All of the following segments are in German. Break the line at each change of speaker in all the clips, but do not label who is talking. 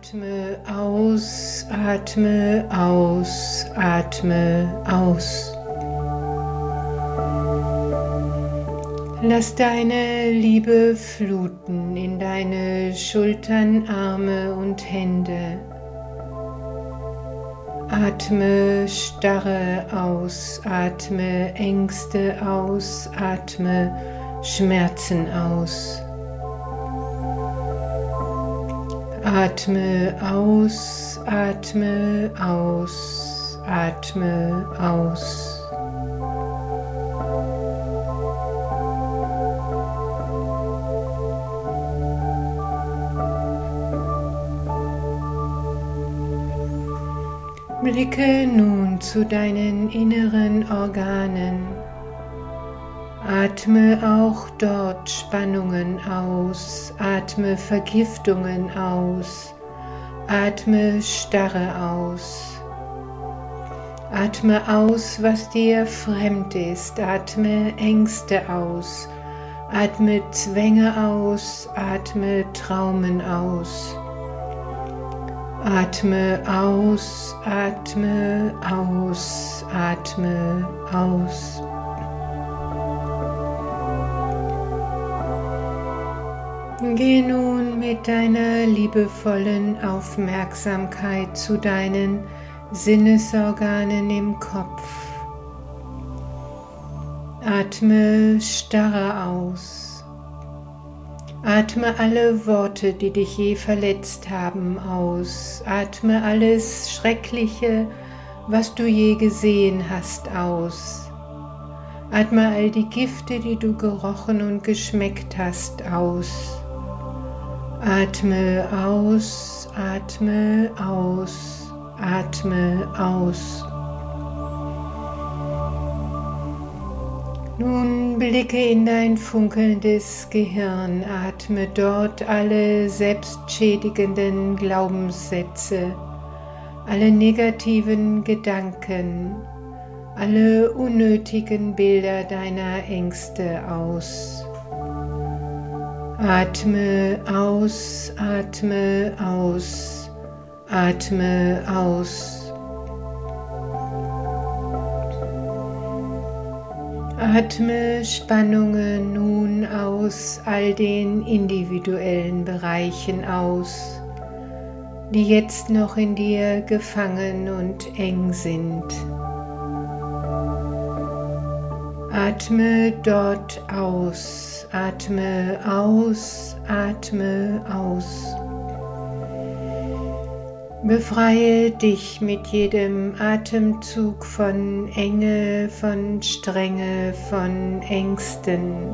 Atme aus, atme aus, atme aus. Lass deine Liebe fluten in deine Schultern, Arme und Hände. Atme Starre aus, atme Ängste aus, atme Schmerzen aus. Atme aus, atme aus, atme aus. Blicke nun zu deinen inneren Organen. Atme auch dort Spannungen aus, atme Vergiftungen aus, atme Starre aus. Atme aus, was dir fremd ist, atme Ängste aus, atme Zwänge aus, atme Traumen aus. Atme aus, atme aus, atme aus. Geh nun mit deiner liebevollen Aufmerksamkeit zu deinen Sinnesorganen im Kopf. Atme starre aus. Atme alle Worte, die dich je verletzt haben, aus. Atme alles Schreckliche, was du je gesehen hast, aus. Atme all die Gifte, die du gerochen und geschmeckt hast, aus. Atme aus, atme aus, atme aus. Nun blicke in dein funkelndes Gehirn, atme dort alle selbstschädigenden Glaubenssätze, alle negativen Gedanken, alle unnötigen Bilder deiner Ängste aus. Atme aus, atme aus, atme aus. Atme Spannungen nun aus all den individuellen Bereichen aus, die jetzt noch in dir gefangen und eng sind. Atme dort aus, atme aus, atme aus. Befreie dich mit jedem Atemzug von Enge, von Strenge, von Ängsten.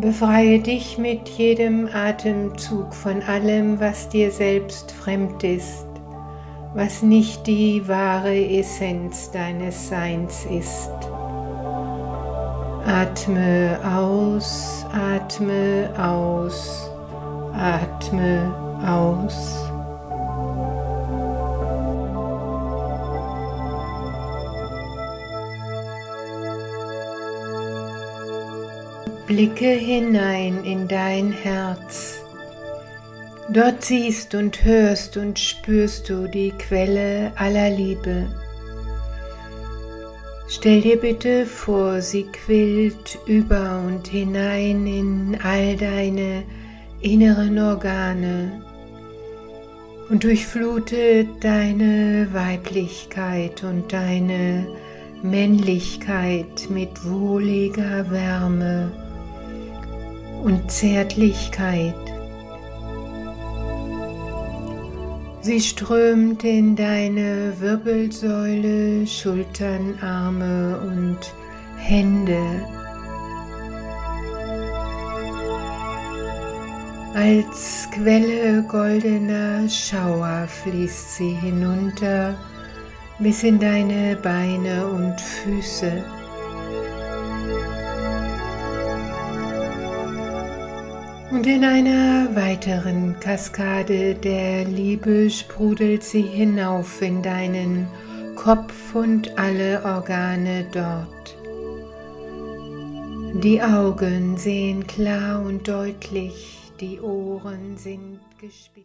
Befreie dich mit jedem Atemzug von allem, was dir selbst fremd ist, was nicht die wahre Essenz deines Seins ist. Atme aus, atme aus, atme aus. Blicke hinein in dein Herz. Dort siehst und hörst und spürst du die Quelle aller Liebe. Stell dir bitte vor, sie quillt über und hinein in all deine inneren Organe und durchflutet deine Weiblichkeit und deine Männlichkeit mit wohliger Wärme und Zärtlichkeit. Sie strömt in deine Wirbelsäule, Schultern, Arme und Hände. Als Quelle goldener Schauer fließt sie hinunter bis in deine Beine und Füße. Und in einer weiteren Kaskade der Liebe sprudelt sie hinauf in deinen Kopf und alle Organe dort. Die Augen sehen klar und deutlich, die Ohren sind gespitzt.